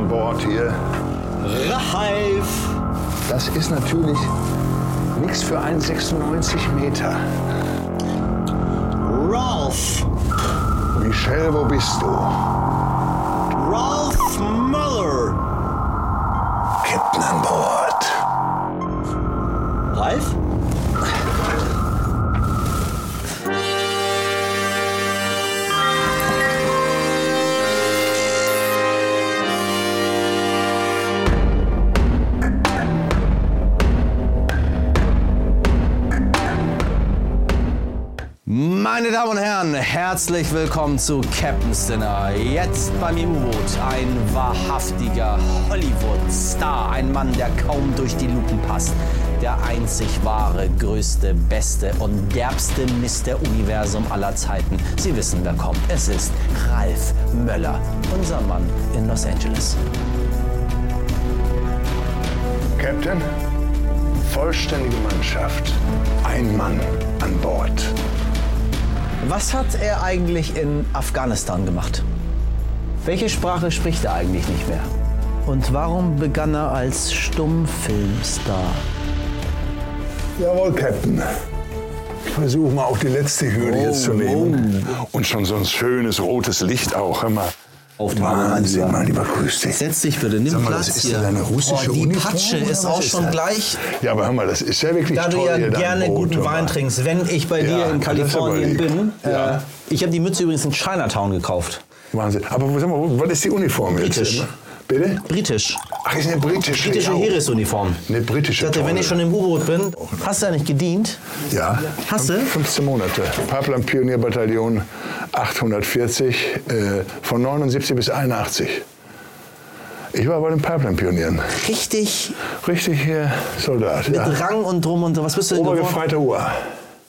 an Bord hier. Ralf! Das ist natürlich nichts für einen 96 Meter. Ralph! Michelle, wo bist du? Ralph Muller! Captain an Bord. Herzlich willkommen zu Captain's Dinner. Jetzt beim U-Boot ein wahrhaftiger Hollywood-Star, ein Mann, der kaum durch die Lupen passt. Der einzig wahre, größte, beste und derbste Mr. Universum aller Zeiten. Sie wissen, wer kommt. Es ist Ralf Möller, unser Mann in Los Angeles. Captain, vollständige Mannschaft. Ein Mann an Bord. Was hat er eigentlich in Afghanistan gemacht? Welche Sprache spricht er eigentlich nicht mehr? Und warum begann er als Stummfilmstar? Jawohl, Captain. Ich versuche mal auch die letzte Hürde jetzt zu nehmen. Und schon so ein schönes rotes Licht auch. Hör mal. Wahnsinn, mein Lieber, grüß dich. Setz dich bitte, nimm mal, Platz das ist hier. ja deine russische oh, die Uniform, Patsche ist auch ist schon das? gleich. Ja, aber hör mal, das ist ja wirklich Da du toll ja hier, dein gerne Boot, guten Wein trinkst, wenn ich bei Ja, dir in Kalifornien bin. Ja. Äh, ich habe die Mütze übrigens in Chinatown gekauft. Wahnsinn. Aber sag mal, wo- was ist die Uniform Britisch. Bitte? Britisch. Ach, ist eine britische. Britische ja. Heeresuniform. Eine britische. Ich dachte, wenn ich schon im U-Boot bin, hast du ja nicht gedient? Ja. Hast du? 15 Monate. Paplan Pionierbataillon 840 äh, von 79 bis 81. Ich war bei den Pipeline-Pionieren. Richtig Richtig hier Soldat. mit Ja. Rang und drum und so. Was bist du denn? Obergefreiter Uhr.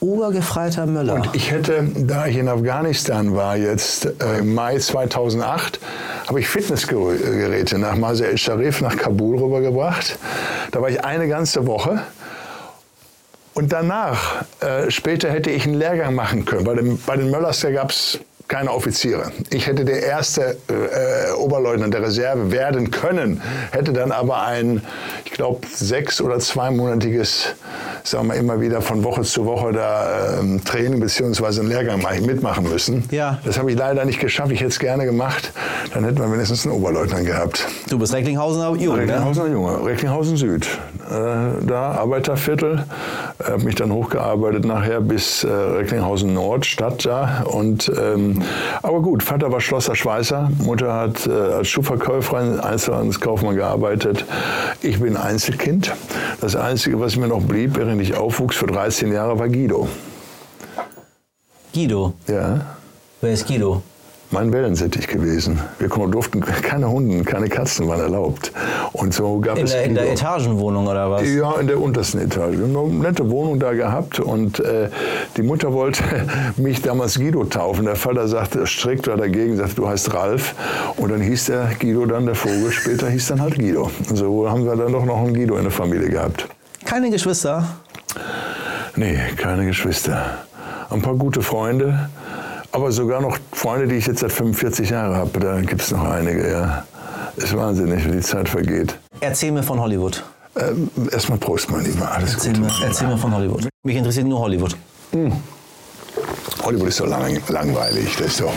Obergefreiter Möller. Und ich hätte, da ich in Afghanistan war, jetzt äh, im Mai 2008, habe ich Fitnessgeräte nach Masr el Sharif nach Kabul rübergebracht. Da war ich eine ganze Woche. Und danach, äh, später hätte ich einen Lehrgang machen können. Bei, dem, bei den Möllers gab es keine Offiziere. Ich hätte der erste äh, Oberleutnant der Reserve werden können, hätte dann aber ein, ich glaube, sechs- oder zweimonatiges, sagen wir immer wieder von Woche zu Woche da ähm, Training bzw. einen Lehrgang mach- mitmachen müssen. Ja. Das habe ich leider nicht geschafft. Ich hätte es gerne gemacht. Dann hätten wir mindestens einen Oberleutnant gehabt. Du bist Recklinghausener Jung, ne? Recklinghausener Junge, Recklinghausen Süd. Äh, da Arbeiterviertel. Habe mich dann hochgearbeitet nachher bis äh, Recklinghausen Nord, Stadt da. Und, ähm, aber gut, Vater war Schlosser Schweißer, Mutter hat äh, als Schuhverkäuferin, Einzelhandelskaufmann gearbeitet. Ich bin Einzelkind. Das Einzige, was mir noch blieb, während ich aufwuchs für 13 Jahre, war Guido. Guido. Ja. Wer ist Guido? Mein Wellensittich gewesen. Wir durften keine Hunden, keine Katzen waren erlaubt. Und so gab In es der, in der. Etagenwohnung oder was? Ja, in der untersten Etage. Wir haben eine nette Wohnung da gehabt und äh, die Mutter wollte mich damals Guido taufen. Der Vater sagte, strikt war dagegen, sagte, du heißt Ralf. Und dann hieß der Guido dann, der Vogel, später hieß dann halt Guido. Und so haben wir dann doch noch einen Guido in der Familie gehabt. Keine Geschwister? Nee, keine Geschwister. Ein paar gute Freunde, aber sogar noch Freunde, die ich jetzt seit 45 Jahren habe. Da gibt es noch einige, ja. Ist wahnsinnig, wie die Zeit vergeht. Erzähl mir von Hollywood. Ähm, erstmal Prost, mein Lieber. Alles Erzähl Gute. mir, erzähl mir von Hollywood. Mich interessiert nur Hollywood. Hollywood ist doch lang, langweilig. Das ist doch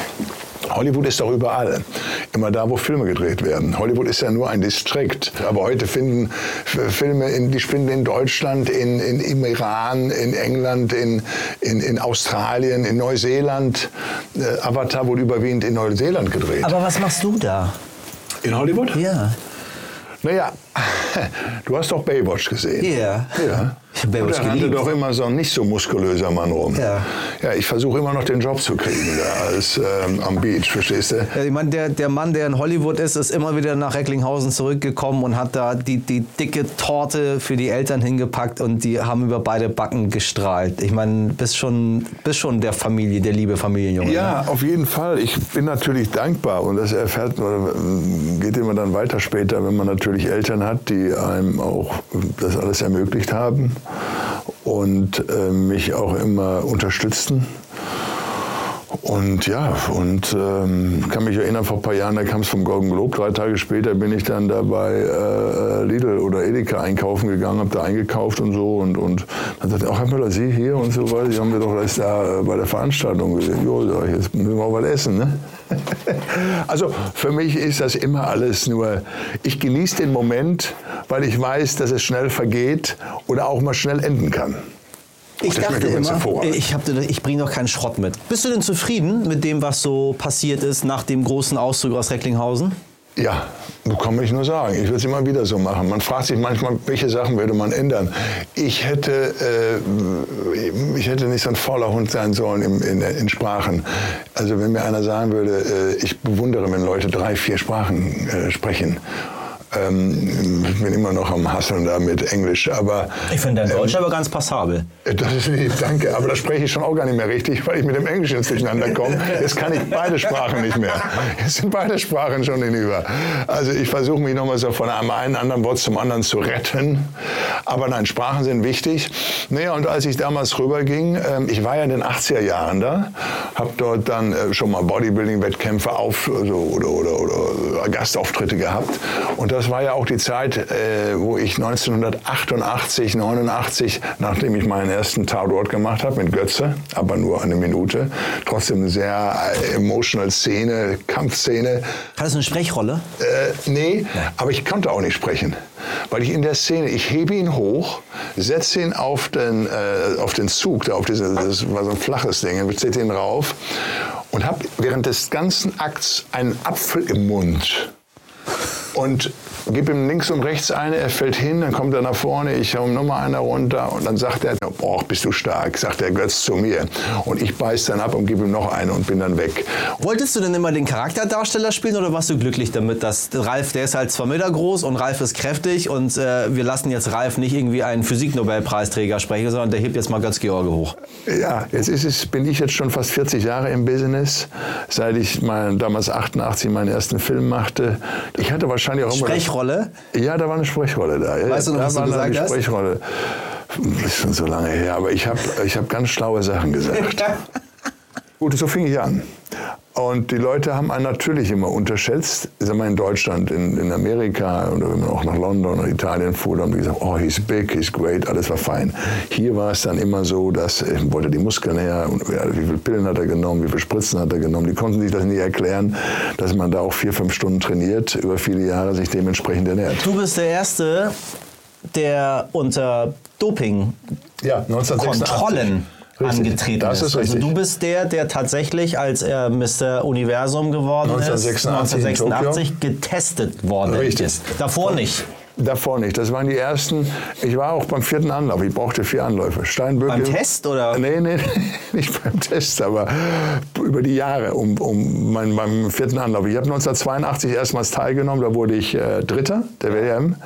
Hollywood ist doch überall. Immer da, wo Filme gedreht werden. Hollywood ist ja nur ein Distrikt. Aber heute finden Filme, in, die finden in Deutschland, in, in, im Iran, in England, in, in, in Australien, in Neuseeland. Äh, Avatar wurde überwiegend in Neuseeland gedreht. Aber was machst du da? in Hollywood? Ja. Naja, du hast doch Baywatch gesehen. Ja. Ja. Ich hab Baywatch da geliebt. doch immer so ein nicht so muskulöser Mann rum. Ja. Ja, ich versuche immer noch den Job zu kriegen da als ähm, am Beach, verstehst du? Ja, Ich meine, der, der Mann, der in Hollywood ist, ist immer wieder nach Recklinghausen zurückgekommen und hat da die, die dicke Torte für die Eltern hingepackt und die haben über beide Backen gestrahlt. Ich meine, bist schon, bist schon der Familie, der liebe Familienjunge. Ja, Ne? auf jeden Fall. Ich bin natürlich dankbar und das erfährt äh, geht immer dann weiter später, wenn man natürlich Eltern hat, die einem auch das alles ermöglicht haben und äh, mich auch immer unterstützten. Und ja, und ähm, kann mich erinnern, vor ein paar Jahren, da kam es vom Golden Globe. Drei Tage später bin ich dann da bei äh, Lidl oder Edeka einkaufen gegangen, habe da eingekauft und so. Und, und dann sagte ach Herr Müller, Sie hier und so weiter. Sie haben wir doch erst da äh, bei der Veranstaltung gesehen. Jo, sag ich, jetzt müssen wir auch was essen. Ne? also für mich ist das immer alles nur, ich genieße den Moment, weil ich weiß, dass es schnell vergeht oder auch mal schnell enden kann. Ich das dachte immer, ich, hab- ich bringe doch keinen Schrott mit. Bist du denn zufrieden mit dem, was so passiert ist nach dem großen Auszug aus Recklinghausen? Ja, kann ich nur sagen. Ich würde es immer wieder so machen. Man fragt sich manchmal, welche Sachen würde man ändern. Ich hätte, äh, ich hätte nicht so ein fauler Hund sein sollen in, in, in Sprachen. Also wenn mir einer sagen würde, äh, ich bewundere, wenn Leute drei, vier Sprachen äh, sprechen. Ähm, ich bin immer noch am Hasseln da mit Englisch, aber Ich finde dein Deutsch aber ganz passabel. das ist lieb, danke. Aber da spreche ich schon auch gar nicht mehr richtig, weil ich mit dem Englischen durcheinander komme. Jetzt kann ich beide Sprachen nicht mehr. Jetzt sind beide Sprachen schon hinüber. Also ich versuche mich nochmal so von einem einen anderen Wort zum anderen zu retten. Aber nein, Sprachen sind wichtig. Naja, und als ich damals rüberging, ähm, ich war ja in den 80er Jahren da, habe dort dann äh, schon mal Bodybuilding-Wettkämpfe auf also, oder, oder, oder Gastauftritte gehabt. Und das war ja auch die Zeit, äh, wo ich 1988, 89, nachdem ich meinen ersten Tatort gemacht habe mit Götze, aber nur eine Minute, trotzdem eine sehr äh, emotional Szene, Kampfszene. Hattest du eine Sprechrolle? Äh, nee, aber ich konnte auch nicht sprechen. Weil ich in der Szene, ich hebe ihn hoch, setze ihn auf den, äh, auf den Zug, da auf diese, das war so ein flaches Ding, ich setze ihn rauf und habe während des ganzen Akts einen Apfel im Mund. Und gebe ihm links und rechts eine, er fällt hin, dann kommt er nach vorne, ich hau ihm nochmal eine runter und dann sagt er, boah, bist du stark, sagt der Götz zu mir. Und ich beiß dann ab und gebe ihm noch eine und bin dann weg. Wolltest du denn immer den Charakterdarsteller spielen oder warst du glücklich damit, dass Ralf, der ist halt zwei Meter groß und Ralf ist kräftig und äh, wir lassen jetzt Ralf nicht irgendwie einen Physiknobelpreisträger sprechen, sondern der hebt jetzt mal Götz George hoch. Ja, jetzt ist es, bin ich jetzt schon fast 40 Jahre im Business, seit ich mein, damals 88 meinen ersten Film machte. Ich hatte wahrscheinlich auch immer... Sprechrolle? Ja, da war eine Sprechrolle da. Ja, Weißt du noch, da was du war gesagt eine hast? Sprechrolle. Das ist schon so lange her, aber ich habe ich hab ganz schlaue Sachen gesagt. Gut, so fing ich an. Und die Leute haben einen natürlich immer unterschätzt. Ich sag mal in Deutschland, in, in Amerika oder wenn man auch nach London oder Italien fuhr, dann haben die gesagt, oh, he's big, he's great, alles war fein. Hier war es dann immer so, dass äh, wollte die Muskeln her und ja, wie viele Pillen hat er genommen, wie viele Spritzen hat er genommen. Die konnten sich das nie erklären, dass man da auch vier, fünf Stunden trainiert, über viele Jahre sich dementsprechend ernährt. Du bist der Erste, der unter Doping Ja, 1986. Kontrollen Richtig, angetreten das ist Also du bist der, der tatsächlich, als er Mr. Universum geworden 1986 in ist, 1986 getestet worden Richtig. ist. Davor nicht. Davor nicht. Das waren die ersten. Ich war auch beim vierten Anlauf. Ich brauchte vier Anläufe. Steinböcke. Beim Test, oder? Nee, nee, nicht beim Test, aber über die Jahre, um, um mein, beim vierten Anlauf. Ich habe 1982 erstmals teilgenommen. Da wurde ich äh, Dritter der WM.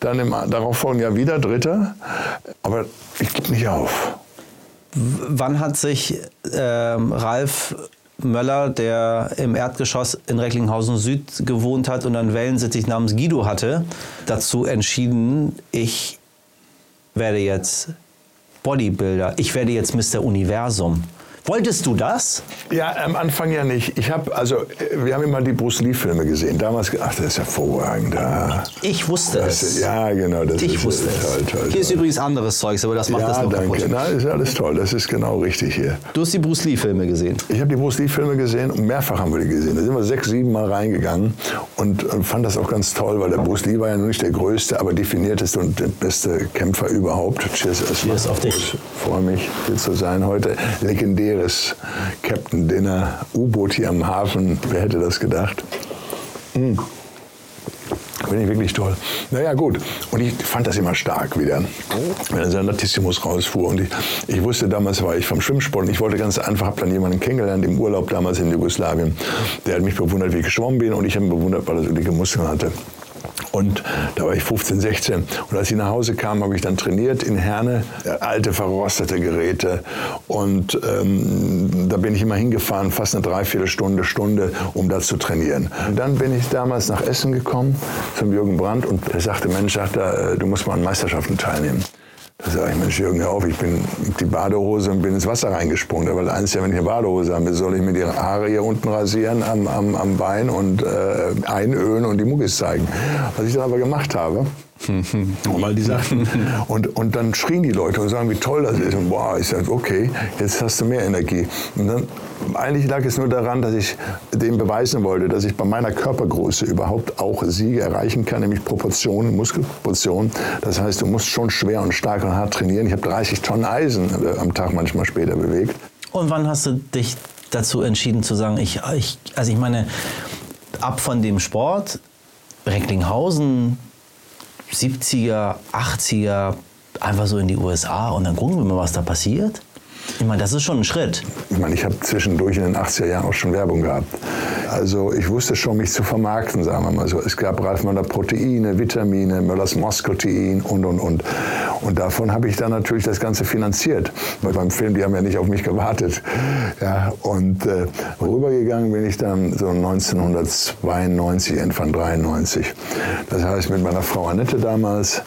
Dann im darauffolgenden Jahr wieder Dritter. Aber ich gebe nicht auf. Wann hat sich ähm, Ralf Möller, der im Erdgeschoss in Recklinghausen Süd gewohnt hat und einen Wellensittich namens Guido hatte, dazu entschieden, ich werde jetzt Bodybuilder, ich werde jetzt Mr. Universum. Wolltest du das? Ja, am Anfang ja nicht. Ich habe, also, wir haben immer die Bruce Lee-Filme gesehen. Damals, ach, das ist hervorragend. Ah. Ich wusste Das, es. ja, genau. Das Ich ist, wusste es. Toll, toll, Hier ist toll. übrigens anderes Zeugs, aber das macht das Ja, noch danke. kaputt. Na, ist alles toll. Das ist genau richtig hier. Du hast die Bruce Lee-Filme gesehen. Ich habe die Bruce Lee-Filme gesehen und mehrfach haben wir die gesehen. Da sind wir sechs, sieben Mal reingegangen und äh, fand das auch ganz toll, weil der Bruce Lee war ja nicht der größte, aber definierteste und der beste Kämpfer überhaupt. Cheers. Cheers auf dich. Ich freue mich, hier zu sein heute. Legendäres Captain Dinner, U-Boot hier am Hafen. Wer hätte das gedacht? Hm. Finde ich wirklich toll. Naja, gut. Und ich fand das immer stark wieder, wenn er Sanatissimus rausfuhr. Und ich, ich wusste damals, war ich vom Schwimmsport und ich wollte ganz einfach, habe dann jemanden kennengelernt im Urlaub damals in Jugoslawien. Der hat mich bewundert, wie ich geschwommen bin und ich habe bewundert, weil er so dicke Muskeln hatte. Und da war ich 15, 16. Und als ich nach Hause kam, habe ich dann trainiert in Herne, äh, alte verrostete Geräte. Und ähm, da bin ich immer hingefahren, fast eine Dreiviertelstunde, Stunde, um da zu trainieren. Und dann bin ich damals nach Essen gekommen, zum Jürgen Brandt, und er sagte, Mensch, sagt er, äh, du musst mal an Meisterschaften teilnehmen. Da sage ich, Mensch, Jürgen, hör auf, ich bin die Badehose und bin ins Wasser reingesprungen. War das Einzige, wenn ich eine Badehose habe, soll ich mir die Haare hier unten rasieren am, am, am Bein und äh, einölen und die Muggis zeigen. Was ich dann aber gemacht habe, weil die sagten, und, und dann schrien die Leute und sagen, wie toll das ist. Und boah, ich sage, okay, jetzt hast du mehr Energie. Und dann, eigentlich lag es nur daran, dass ich dem beweisen wollte, dass ich bei meiner Körpergröße überhaupt auch Siege erreichen kann, nämlich Proportionen, Muskelproportionen. Das heißt, du musst schon schwer und stark und hart trainieren. Ich habe 30 Tonnen Eisen äh, am Tag manchmal später bewegt. Und wann hast du dich dazu entschieden zu sagen, ich, ich also ich meine, ab von dem Sport, Recklinghausen, 70er, 80er, einfach so in die USA und dann gucken wir mal, was da passiert? Ich meine, das ist schon ein Schritt. Ich meine, ich habe zwischendurch in den 80er Jahren auch schon Werbung gehabt. Also ich wusste schon, mich zu vermarkten, sagen wir mal so. Es gab Ralf Möller Proteine, Vitamine, Möllers Moskotein und, und, und. Und davon habe ich dann natürlich das Ganze finanziert. Weil beim Film, die haben ja nicht auf mich gewartet. Ja, und äh, rübergegangen bin ich dann so 1992, Anfang 93. Das heißt, mit meiner Frau Annette damals.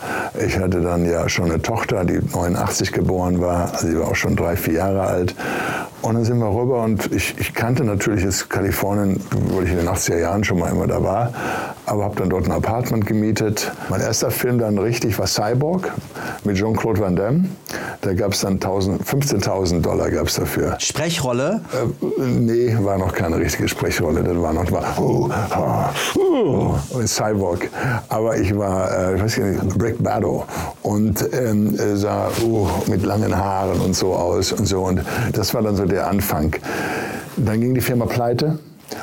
Ich hatte dann ja schon eine Tochter, die 89 geboren war. Also sie war auch schon drei, vier Jahre alt. Und dann sind wir rüber und ich, ich kannte natürlich jetzt Kalifornien, weil ich in den 80er Jahren schon mal immer da war, aber habe dann dort ein Apartment gemietet. Mein erster Film dann richtig war Cyborg mit Jean-Claude Van Damme. Da gab es dann 15.000 Dollar gab's dafür. Sprechrolle? Äh, nee, war noch keine richtige Sprechrolle. Das war noch war, uh, uh, uh, Cyborg. Aber ich war, äh, ich weiß nicht, Brick Battle und ähm, sah uh, mit langen Haaren und so aus und so. Und das war dann so der Anfang. Dann ging die Firma pleite.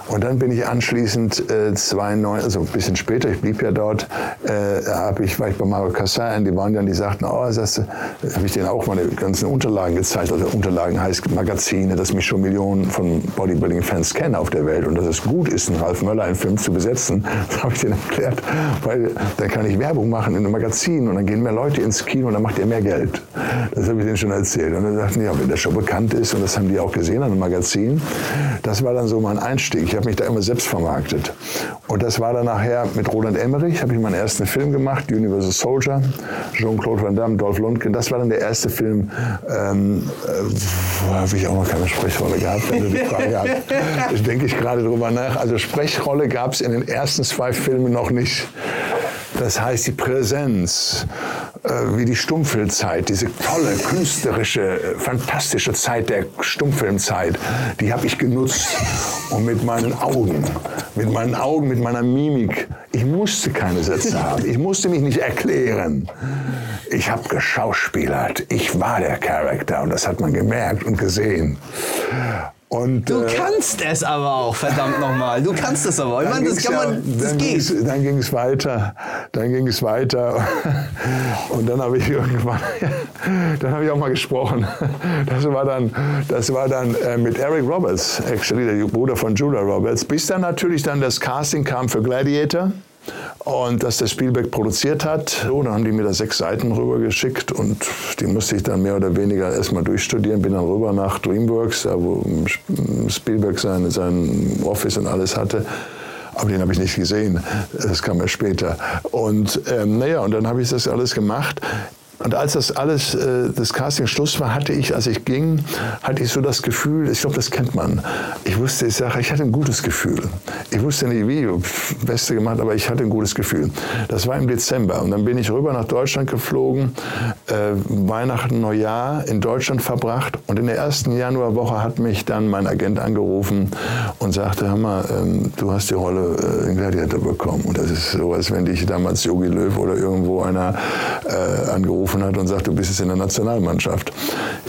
Und dann bin ich anschließend äh, 92, also ein bisschen später, ich blieb ja dort, äh, hab ich, war ich bei Mario Cassin, die waren dann, die sagten, oh, das habe ich denen auch meine ganzen Unterlagen gezeigt. Also Unterlagen heißt Magazine, dass mich schon Millionen von Bodybuilding-Fans kennen auf der Welt und dass es gut ist, einen Ralf Möller einen Film zu besetzen. Das habe ich denen erklärt, weil dann kann ich Werbung machen in einem Magazin und dann gehen mehr Leute ins Kino und dann macht ihr mehr Geld. Das habe ich denen schon erzählt. Und dann sagten die, ja, wenn der schon bekannt ist und das haben die auch gesehen an einem Magazin, das war dann so mein Einstieg. Ich habe mich da immer selbst vermarktet. Und das war dann nachher mit Roland Emmerich, habe ich meinen ersten Film gemacht, Universal Soldier, Jean-Claude Van Damme, Dolph Lundgren. Das war dann der erste Film, ähm, äh, habe ich auch noch keine Sprechrolle gehabt, wenn du die Frage hast. denke ich gerade drüber nach. Also Sprechrolle gab es in den ersten zwei Filmen noch nicht. Das heißt, die Präsenz, wie die Stummfilmzeit, diese tolle, künstlerische, äh, fantastische Zeit der Stummfilmzeit, die habe ich genutzt. Und mit meinen Augen, mit meinen Augen, mit meiner Mimik. Ich musste keine Sätze haben. Ich musste mich nicht erklären. Ich habe geschauspielert. Ich war der Charakter und das hat man gemerkt und gesehen. Und, du äh, kannst es aber auch, verdammt nochmal. Du kannst es aber. Ich meine, das kann man, das dann geht. Ging's, dann ging es weiter, dann ging es weiter und dann habe ich irgendwann, dann habe ich auch mal gesprochen. Das war dann, das war dann äh, mit Eric Roberts, actually der Bruder von Julia Roberts, bis dann natürlich dann das Casting kam für Gladiator. Und dass der Spielberg produziert hat, so, dann haben die mir da sechs Seiten rübergeschickt und die musste ich dann mehr oder weniger erstmal durchstudieren. Bin dann rüber nach DreamWorks, da wo Spielberg sein, sein Office und alles hatte. Aber den habe ich nicht gesehen. Das kam erst später. Und ähm, naja, und dann habe ich das alles gemacht. Und als das alles, äh, das Casting Schluss war, hatte ich, als ich ging, hatte ich so das Gefühl, ich glaube, das kennt man. Ich wusste, ich sage, ich hatte ein gutes Gefühl. Ich wusste nicht wie, Beste gemacht, aber ich hatte ein gutes Gefühl. Das war im Dezember. Und dann bin ich rüber nach Deutschland geflogen, äh, Weihnachten, Neujahr in Deutschland verbracht. Und in der ersten Januarwoche hat mich dann mein Agent angerufen und sagte, hör mal, ähm, du hast die Rolle äh, in Gladiator bekommen. Und das ist so, als wenn dich damals Jogi Löw oder irgendwo einer äh, angerufen angerufen hat und sagt, du bist jetzt in der Nationalmannschaft.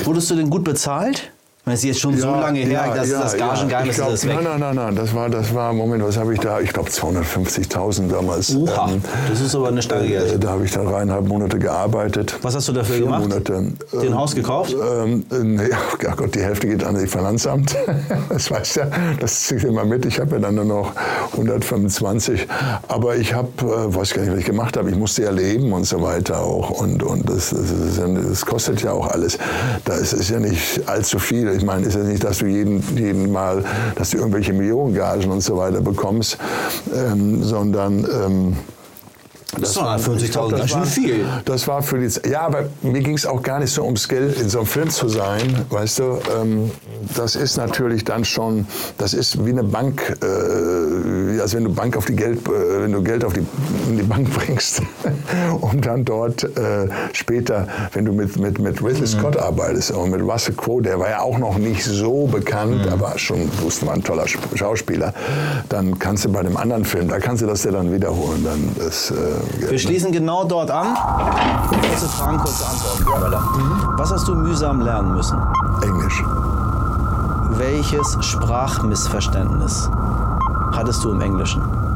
Wurdest du denn gut bezahlt? Das ist jetzt schon so lange her, dass das Gagengeheimnis ja. ist weg. Nein, nein, nein, nein, das war, das war, Moment, was habe ich da? Ich glaube 250.000 damals. Uha, ähm, das ist aber eine Stange Geld. Äh, da habe ich dann dreieinhalb Monate gearbeitet. Was hast du dafür Vier gemacht? Monate. Den Ähm, Haus gekauft? Ähm, nee, ach Gott, die Hälfte geht an das Finanzamt. Das weißt ja, das zieht immer mit. Ich habe ja dann nur noch 125. Aber ich habe, äh, weiß gar nicht, was ich gemacht habe. Ich musste ja leben und so weiter auch. Und, und das, das, ja, das kostet ja auch alles. Da ist ja nicht allzu viel. Ich meine, ist ja nicht, dass du jeden, jeden Mal, dass du irgendwelche Millionengagen und so weiter bekommst, ähm, sondern ähm, Das 50.000 ich glaub, das war- viel. Das war für die Ja, aber mir ging es auch gar nicht so ums Geld, in so einem Film zu sein. Weißt du, ähm, das ist natürlich dann schon, das ist wie eine Bank, äh, als wenn du Bank auf die Geld, äh, wenn du Geld auf die, in die Bank bringst, um dann dort äh, später, wenn du mit, mit, mit Ridley Scott arbeitest und mit Russell Crowe, der war ja auch noch nicht so bekannt, aber schon, wusste man, ein toller Sp- Schauspieler, dann kannst du bei dem anderen Film, da kannst du das ja dann wiederholen. Dann das, äh, Wir schließen genau dort an. Kurze Fragen, kurze Antworten, Möller. Was hast du mühsam lernen müssen? Englisch. Welches Sprachmissverständnis hattest du im Englischen?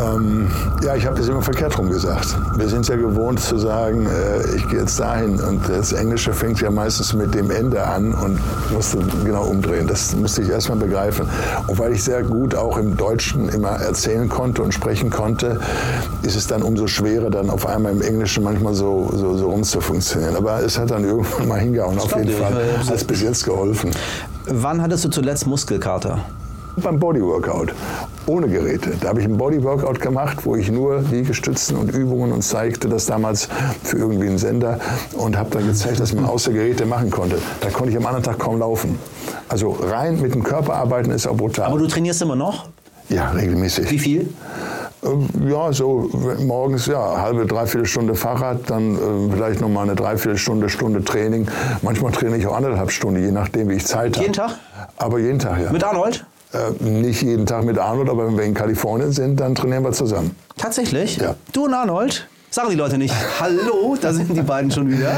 Ähm, ja, ich habe das immer verkehrt rum gesagt. Wir sind ja gewohnt zu sagen, äh, ich gehe jetzt dahin und das Englische fängt ja meistens mit dem Ende an und musste genau umdrehen. Das musste ich erstmal begreifen. Und weil ich sehr gut auch im Deutschen immer erzählen konnte und sprechen konnte, ist es dann umso schwerer, dann auf einmal im Englischen manchmal so, so, so rumzufunktionieren. Aber es hat dann irgendwann mal hingehauen, auf jeden Fall. Hat es bis jetzt geholfen. Wann hattest du zuletzt Muskelkater? Beim Bodyworkout, ohne Geräte. Da habe ich ein Bodyworkout gemacht, wo ich nur Liegestützen und Übungen und zeigte das damals für irgendwie einen Sender und habe dann gezeigt, dass man außer Geräte machen konnte. Da konnte ich am anderen Tag kaum laufen. Also rein mit dem Körper arbeiten ist auch brutal. Aber du trainierst immer noch? ja, regelmäßig. Wie viel? Ähm, Ja, so morgens, ja, halbe, dreiviertel Stunde Fahrrad, dann äh, vielleicht noch mal eine Dreiviertelstunde, Stunde Training. Manchmal trainiere ich auch anderthalb Stunden, je nachdem, wie ich Zeit habe. Jeden Tag? Aber jeden Tag, ja. Mit Arnold? Äh, nicht jeden Tag mit Arnold, aber wenn wir in Kalifornien sind, dann trainieren wir zusammen. Tatsächlich? Ja. Du und Arnold? Sagen die Leute nicht, hallo, da sind die beiden schon wieder.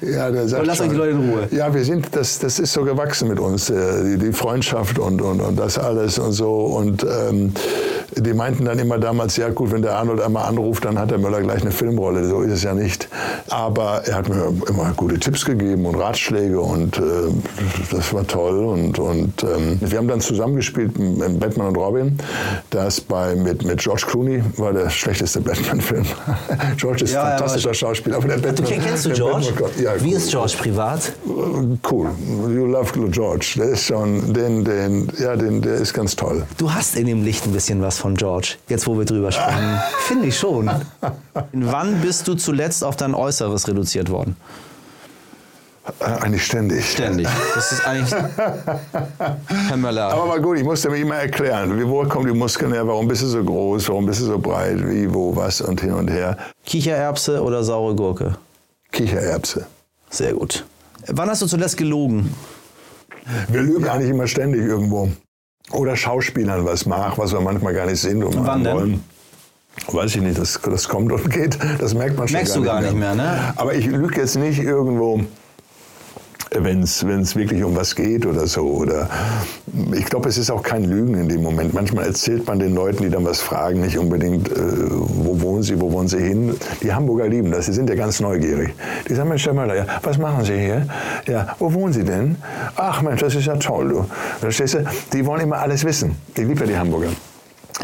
Ja, der sagt Aber lasst euch die Leute in Ruhe. Ja, wir sind, das, das ist so gewachsen mit uns, äh, die, die Freundschaft und, und, und das alles und so. Und ähm, die meinten dann immer damals, ja gut, wenn der Arnold einmal anruft, dann hat der Möller gleich eine Filmrolle. So ist es ja nicht. Aber er hat mir immer gute Tipps gegeben und Ratschläge und äh, das war toll. Und, und ähm, wir haben dann zusammengespielt in Batman und Robin. Das bei, mit, mit George Clooney war der schlechteste Batman-Film. George ist Ja, ein ja, fantastischer aber- Schauspieler. Aber der Batman, kenn- kennst du George? Ja, Wie cool. ist George privat? Cool. You love George. Der ist schon, den, den, ja, den, der ist ganz toll. Du hast in dem Licht ein bisschen was von George, jetzt wo wir drüber sprechen. Finde ich schon. Wann bist du zuletzt auf dein Äußeres reduziert worden? Äh, Eigentlich ständig. Ständig. Das ist eigentlich. Herr Möller. Aber mal gut, ich musste mir immer erklären, wie, wo kommen die Muskeln her, warum bist du so groß, warum bist du so breit, wie, wo, was und hin und her. Kichererbse oder saure Gurke? Kichererbse. Sehr gut. Wann hast du zuletzt gelogen? Wir lügen eigentlich immer ständig irgendwo. Oder Schauspielern was nach, was wir manchmal gar nicht sind und Wann machen denn? wollen. Weiß ich nicht, das, das kommt und geht. Das merkt man schon Merkst gar, du gar nicht, nicht mehr, ne? Aber ich lüge jetzt nicht irgendwo, wenn es wirklich um was geht oder so. Oder ich glaube, es ist auch kein Lügen in dem Moment. Manchmal erzählt man den Leuten, die dann was fragen, nicht unbedingt, äh, wo wohnen sie, wo wollen sie hin. Die Hamburger lieben das, die sind ja ganz neugierig. Die sagen, Mensch, Herr Möller, ja, was machen Sie hier? Ja, wo wohnen Sie denn? Ach Mensch, das ist ja toll, du. Verstehst du? Die wollen immer alles wissen. Ich liebe ja die Hamburger.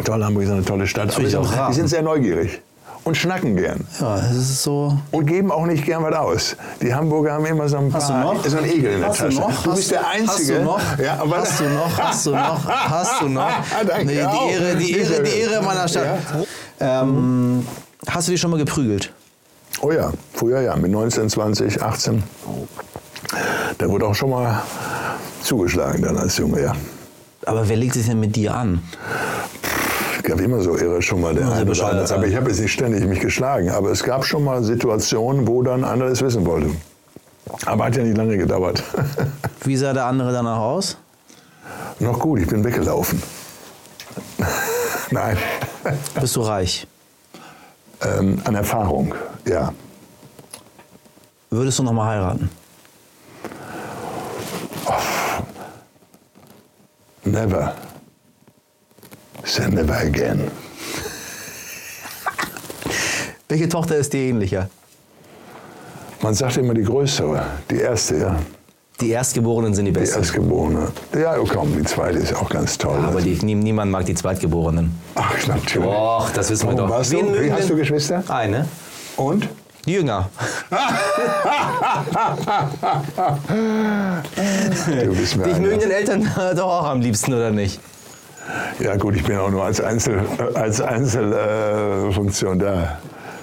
Toll, Hamburg ist eine tolle Stadt. Aber auch die sind sehr neugierig und schnacken gern. Ja, es ist so. Und geben auch nicht gern was aus. Die Hamburger haben immer so ein paar, Hast du noch? so ein Egel in der Hast du Tasche. noch? Du bist der Einzige. Hast du noch? Ja, aber hast du noch? Hast du noch? Hast du noch? Danke Nee, die. Ehre, die, Ehre, die Ehre meiner Stadt. Ähm, hast du dich schon mal geprügelt? Oh ja, früher ja, mit 19, 20, 18. Da wurde auch schon mal zugeschlagen dann als Junge, ja. Aber wer legt sich denn mit dir an? Gab immer so irre schon mal der sehr eine oder andere. Aber ich habe jetzt nicht ständig mich geschlagen. Aber es gab schon mal Situationen, wo dann einer das wissen wollte. Aber hat ja nicht lange gedauert. Wie sah der andere danach aus? Noch gut, ich bin weggelaufen. Nein. Bist du reich? ähm, an Erfahrung, ja. Würdest du noch mal heiraten? Never. Say never again. Welche Tochter ist dir ähnlicher? Man sagt immer die größere, die erste, ja. Die Erstgeborenen sind die Die Besten. Erstgeborene. Ja, oh komm, die zweite ist auch ganz toll. Aber die, nie, niemand mag die Zweitgeborenen. Ach, natürlich. Och, das wissen wir Warum doch. warst Wen du? Wie, hast du Geschwister? Eine. Und? Jünger. Du bist mir Dich mögen den Eltern doch auch am liebsten, oder nicht? Ja gut, ich bin auch nur als Einzel, äh, als Einzelfunktion äh, da.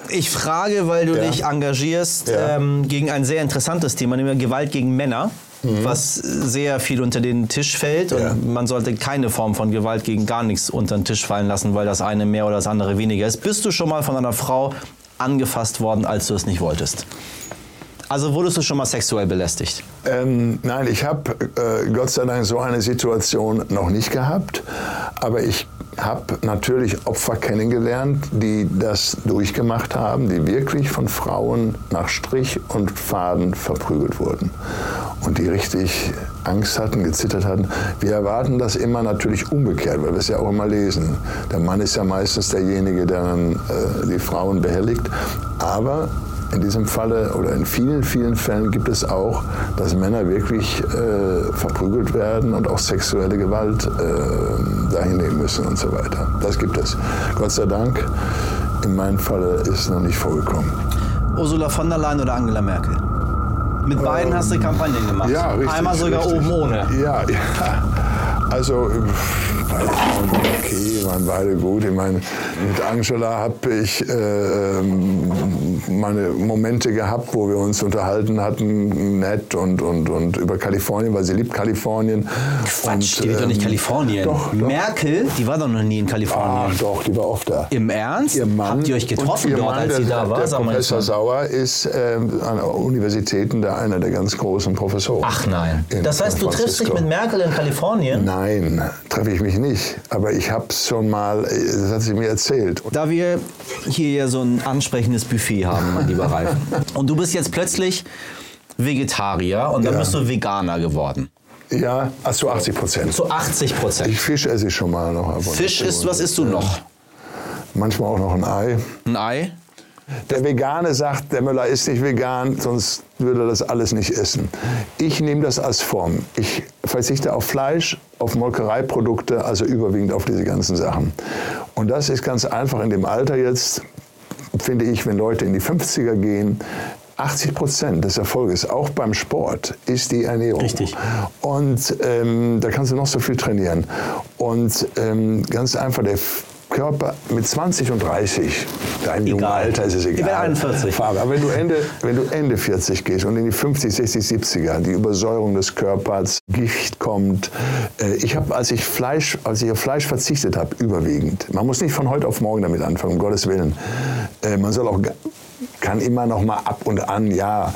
Ich frage, weil du Ja. dich engagierst Ja. ähm, gegen ein sehr interessantes Thema, nämlich Gewalt gegen Männer, was sehr viel unter den Tisch fällt. Mhm. Ja. Und man sollte keine Form von Gewalt gegen gar nichts unter den Tisch fallen lassen, weil das eine mehr oder das andere weniger ist. Bist du schon mal von einer Frau angefasst worden, als du es nicht wolltest? Also wurdest du schon mal sexuell belästigt? Ähm, nein, ich habe äh, Gott sei Dank so eine Situation noch nicht gehabt, aber ich habe natürlich Opfer kennengelernt, die das durchgemacht haben, die wirklich von Frauen nach Strich und Faden verprügelt wurden und die richtig Angst hatten, gezittert hatten. Wir erwarten das immer natürlich umgekehrt, weil wir es ja auch immer lesen. Der Mann ist ja meistens derjenige, der dann äh, die Frauen behelligt, aber in diesem Falle oder in vielen, vielen Fällen gibt es auch, dass Männer wirklich äh, verprügelt werden und auch sexuelle Gewalt äh, dahin nehmen müssen und so weiter. Das gibt es. Gott sei Dank, in meinem Falle ist es noch nicht vorgekommen. Ursula von der Leyen oder Angela Merkel? Mit beiden hast du Kampagnen gemacht. Ähm, Ja, richtig. Einmal sogar richtig. oben ohne. Ja, ja. Also, äh, beide Frauen waren okay, waren beide gut. Ich meine, mit Angela habe ich äh, ähm, meine Momente gehabt, wo wir uns unterhalten hatten, nett und, und, und über Kalifornien, weil sie liebt Kalifornien. Quatsch, und, die wird doch nicht ähm, Kalifornien. Doch, doch. Merkel, die war doch noch nie in Kalifornien. Ach doch, die war oft da. Im Ernst? Ihr Mann Habt ihr euch getroffen dort, Mann, als sie da war? Der Sag Professor. Sauer ist ähm, an Universitäten da einer der ganz großen Professoren. Ach nein. in Das heißt, du triffst dich mit Merkel in Kalifornien? Nein, treffe ich mich nicht. Aber ich habe es schon mal, äh, das hat sie mir erzählt. Da wir hier ja so ein ansprechendes Buffet haben, mein lieber Ralf. Und du bist jetzt plötzlich Vegetarier und dann Ja. bist du Veganer geworden. Ja, so 80 Prozent. Zu 80 Prozent. Ich Fisch esse ich schon mal noch. Fisch zu. ist, was isst du noch? Manchmal auch noch ein Ei. Ein Ei? Der Vegane sagt, der Müller ist nicht vegan, sonst würde er das alles nicht essen. Ich nehme das als Form. Ich verzichte auf Fleisch, auf Molkereiprodukte, also überwiegend auf diese ganzen Sachen. Und das ist ganz einfach in dem Alter jetzt, finde ich, wenn Leute in die 50er gehen, 80 Prozent des Erfolges, auch beim Sport, ist die Ernährung. Richtig. Und ähm, da kannst du noch so viel trainieren. Und ähm, ganz einfach, der Körper mit 20 und 30, deinem jungen. Alter ist es Ich egal. bin 41. Farbe. Aber wenn du, Ende, wenn du Ende 40 gehst und in die 50, 60, 70er, die Übersäuerung des Körpers, Gicht kommt. Äh, ich habe, als ich Fleisch, als ich auf Fleisch verzichtet habe, überwiegend. Man muss nicht von heute auf morgen damit anfangen, um Gottes Willen. Äh, man soll auch kann immer noch mal ab und an, ja.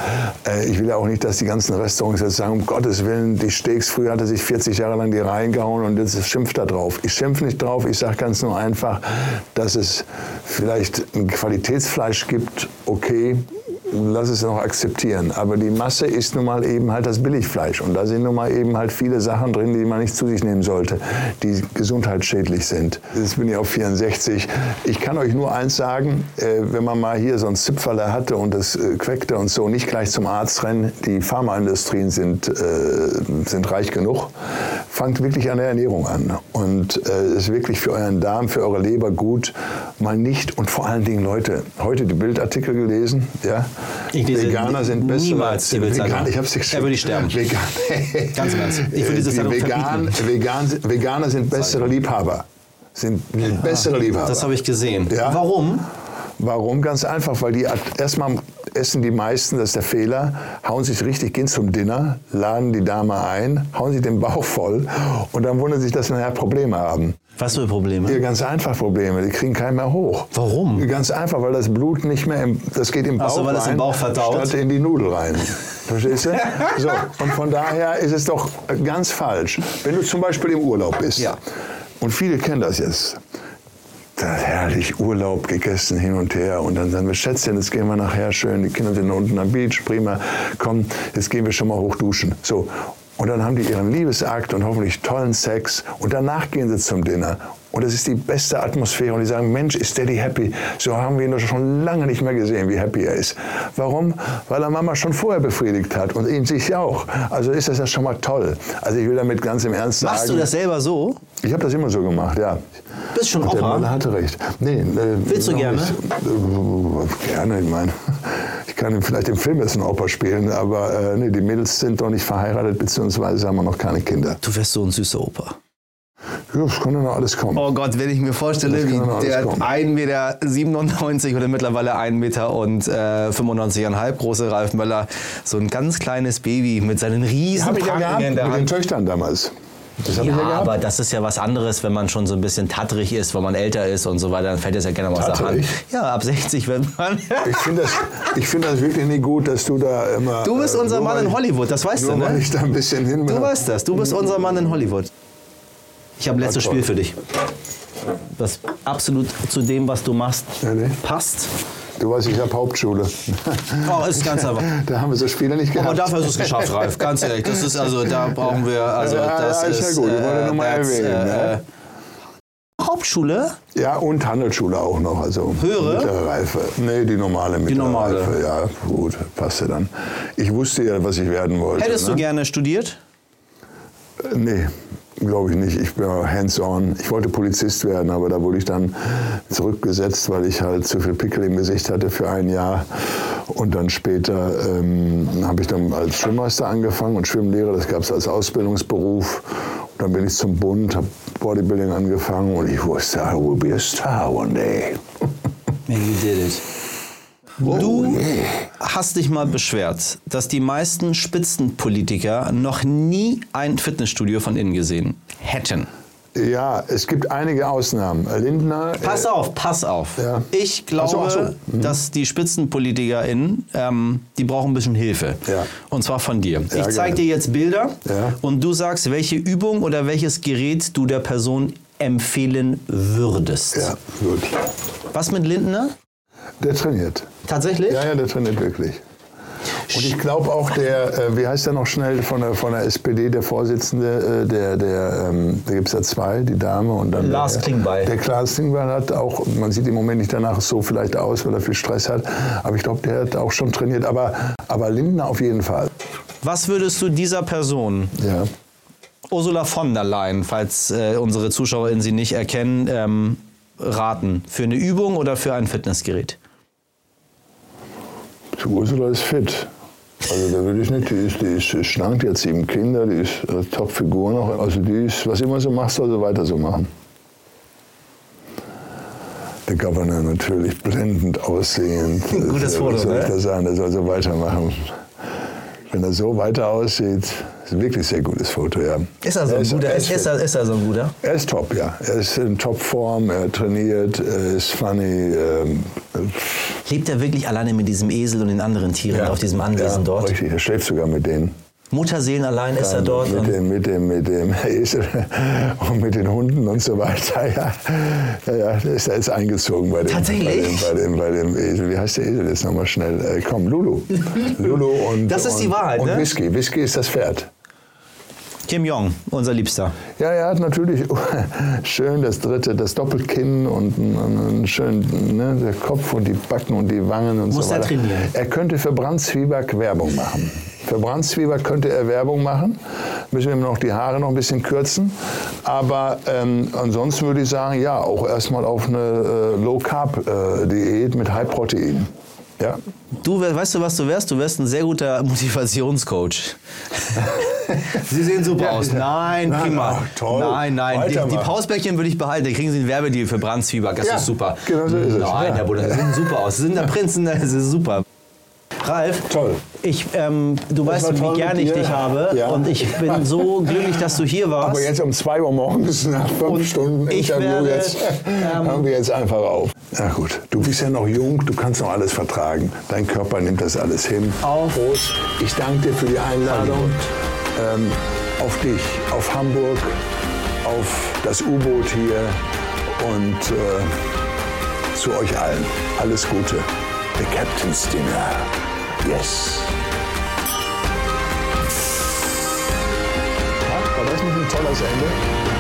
Äh, ich will ja auch nicht, dass die ganzen Restaurants jetzt sagen, um Gottes Willen, die Steaks, früher hatte sich 40 Jahre lang die reingehauen und jetzt schimpft er drauf. Ich schimpfe nicht drauf, ich sage ganz nur einfach, dass es vielleicht ein Qualitätsfleisch gibt, okay, lass es noch akzeptieren. Aber die Masse ist nun mal eben halt das Billigfleisch. Und da sind nun mal eben halt viele Sachen drin, die man nicht zu sich nehmen sollte, die gesundheitsschädlich sind. Jetzt bin ich auf 64. Ich kann euch nur eins sagen, äh, wenn man mal hier so ein Zipferle hatte und das äh, queckte und so, nicht gleich zum Arzt rennen. Die Pharmaindustrien sind, äh, sind reich genug. Fangt wirklich an der Ernährung an. Und es ist wirklich für euren Darm, für eure Leber gut, mal nicht. Und vor allen Dingen, Leute, heute die Bildartikel gelesen, ja? Veganer sind besser niemals die Bildzeitung. Vegan, ich hab's geschickt. Da würde sterben. Vegan. Ganz Ernst. Ich würde diese Vegan. Vegan, Veganer sind bessere Liebhaber. Sind bessere Liebhaber. Das habe ich gesehen. Ja. Warum? Warum? Ganz einfach, weil die erstmal essen die meisten, das ist der Fehler, hauen sich richtig, gehen zum Dinner, laden die Dame ein, hauen sich den Bauch voll und dann wundern sich, dass sie nachher Probleme haben. Was für Probleme? Ja, ganz einfach Probleme, die kriegen keinen mehr hoch. Warum? Ganz einfach, weil das Blut nicht mehr, im, das geht im Bauch so, weil rein, im Bauch verdaut? statt in die Nudel rein. Verstehst du? So, und von daher ist es doch ganz falsch. Wenn du zum Beispiel im Urlaub bist, Ja. und viele kennen das jetzt, da herrlich Urlaub gegessen hin und her und dann sagen wir, Schätzchen, jetzt gehen wir nachher schön, die Kinder sind unten am Beach, prima, komm, jetzt gehen wir schon mal hoch duschen. So. Und dann haben die ihren Liebesakt und hoffentlich tollen Sex und danach gehen sie zum Dinner. Und das ist die beste Atmosphäre. Und die sagen, Mensch, ist Daddy happy? So haben wir ihn doch schon lange nicht mehr gesehen, wie happy er ist. Warum? Weil er Mama schon vorher befriedigt hat und ihn sich auch. Also ist das ja schon mal toll. Also ich will damit ganz im Ernst sagen. Machst du das selber so? Ich habe das immer so gemacht, ja. Bist schon Und der Opa? Mann hatte recht. Nee, äh, Willst du gerne? Nicht. Äh, Gerne, ich meine. Ich kann ihm vielleicht im Film jetzt einen Opa spielen, aber äh, nee, die Mädels sind doch nicht verheiratet, beziehungsweise haben wir noch keine Kinder. Du wärst so ein süßer Opa. Ja, das kann ja noch alles kommen. Oh Gott, wenn ich mir vorstelle, wie der kommen. 1,97 Meter oder mittlerweile 1 Meter und äh, 95,5 große Ralf Möller, so ein ganz kleines Baby mit seinen riesen Habe ich ja gehabt in mit der den Hand. Töchtern damals. Das Ja, ja aber das ist ja was anderes, wenn man schon so ein bisschen tattrig ist, wenn man älter ist und so weiter, dann fällt das ja gerne mal aus der Hand. Ja, ab 60 wird man. Ich finde das, ich find das wirklich nicht gut, dass du da immer. Du bist äh, unser Mann in Hollywood, das weißt du, ne? ich da ein bisschen hin Du weißt das, du bist unser Mann in Hollywood. Ich habe ein letztes. Spiel für dich. Das absolut zu dem, was du machst, ne? passt. Du weißt, ich habe Hauptschule. Oh, ist ganz einfach. Da haben wir so Spiele nicht gehabt. Aber dafür hast du es geschafft, Ralf. Ganz ehrlich. Das ist also, da brauchen wir, also Ja, das ja, ist ja ist. gut. Ich wollte nur mal erwähnen, ja. Hauptschule? Ja, und Handelsschule auch noch. Also Höhere? Mittlere Reife. Nee, die normale mittlere normale. Reife. Ja, gut, passte dann. Ich wusste ja, was ich werden wollte. Hättest du ne? gerne studiert? Äh, Nee, glaube ich nicht. Ich bin hands-on. Ich wollte Polizist werden, aber da wurde ich dann zurückgesetzt, weil ich halt zu viel Pickel im Gesicht hatte für ein Jahr. Und dann später ähm, habe ich dann als Schwimmmeister angefangen und Schwimmlehrer, das gab es als Ausbildungsberuf. Und dann bin ich zum Bund, habe Bodybuilding angefangen und ich wusste, I will be a star one day. You did it. Du hast dich mal beschwert, dass die meisten Spitzenpolitiker noch nie ein Fitnessstudio von innen gesehen hätten. Ja, es gibt einige Ausnahmen. Lindner. Pass auf, pass auf. Ja. Ich Ach glaube, so, ach so. dass die SpitzenpolitikerInnen, ähm, die brauchen ein bisschen Hilfe. Ja. Und zwar von dir. ich gerne. zeige dir jetzt Bilder Ja. und du sagst, welche Übung oder welches Gerät du der Person empfehlen würdest. Ja, gut. Was mit Lindner? Der trainiert. Tatsächlich? Ja, ja, der trainiert wirklich. Und ich glaube auch der, äh, wie heißt der noch schnell von der, von der SPD, der Vorsitzende, äh, der, der, ähm, da gibt es ja zwei, die Dame und dann Lars der, Klingbeil. Der Lars Klingbeil hat auch, man sieht im Moment nicht danach so vielleicht aus, weil er viel Stress hat, aber ich glaube, der hat auch schon trainiert, aber, aber Lindner auf jeden Fall. Was würdest du dieser Person, Ja. Ursula von der Leyen, falls äh, unsere ZuschauerInnen sie nicht erkennen, ähm, raten? Für eine Übung oder für ein Fitnessgerät? Die Ursula ist fit. Also da will ich nicht, die ist, die ist schlank, die hat sieben Kinder, die ist äh, Top-Figur noch. Also die ist, was immer so macht, soll sie weiter so machen. Der Governor natürlich blendend aussehend. Gutes Foto, soll ich ne? da sagen, der soll so weitermachen. Wenn er so weiter aussieht, ist ein wirklich sehr gutes Foto, ja. Ist er so ein ist- guter? er Ist, ist ist, er, ist er so ein guter? Er ist top, ja. Er ist in Topform, er trainiert, er ist funny. Ähm, Lebt er wirklich alleine mit diesem Esel und den anderen Tieren ja. auf diesem Anwesen ja, dort? Richtig, er schläft sogar mit denen. Mutterseelen allein ist er dort. Mit dem, mit dem, mit dem Esel und mit den Hunden und so weiter. Ja, ja, ja der ist jetzt eingezogen bei dem, Tatsächlich? Bei dem, bei, dem, bei dem Esel. Wie heißt der Esel jetzt nochmal schnell? Äh, komm, Lulu. Lulu und, Das ist und, die Wahrheit, und ne? Whisky. Whisky ist das Pferd. Kim Jong, unser Liebster. Ja, er hat natürlich schön das dritte, das Doppelkinn und einen schönen ne, der Kopf und die Backen und die Wangen und Muss so er weiter. trainieren? Er könnte für Brand Zwieback Werbung machen. Für Brand Zwieback könnte er Werbung machen. Müssen wir ihm noch die Haare noch ein bisschen kürzen. Aber ähm, ansonsten würde ich sagen, ja, auch erstmal auf eine äh, Low-Carb-Diät mit High-Protein. Ja. Du, we- weißt du, was du wärst? Du wärst ein sehr guter Motivationscoach. Sie sehen super Ja, aus. Nein, Nein, prima. toll. Nein, nein. Die, die. Pausbäckchen würde ich behalten. Da kriegen Sie einen Werbedeal für Brandzwieback. Das Ja, ist super. genau so ist es. Nein, Ja. Herr Bruder, Sie sehen super aus. Sie sind der Prinzen, das ist super. Ralf, Toll. ich, ähm, du war weißt, wie gerne ich dich habe. Ja. Und ich bin so glücklich, dass du hier warst. Aber jetzt um 2 Uhr morgens nach fünf Und Stunden ich Interview werde, jetzt, ähm, hören wir jetzt einfach auf. Na gut, du bist ja noch jung, du kannst noch alles vertragen. Dein Körper nimmt das alles hin. Auf Prost. Ich danke dir für die Einladung. Ähm, auf dich, auf Hamburg, auf das U-Boot hier und äh, zu euch allen. Alles Gute. The Captain's Dinner. Yes. Ja, war das nicht ein tolles Ende?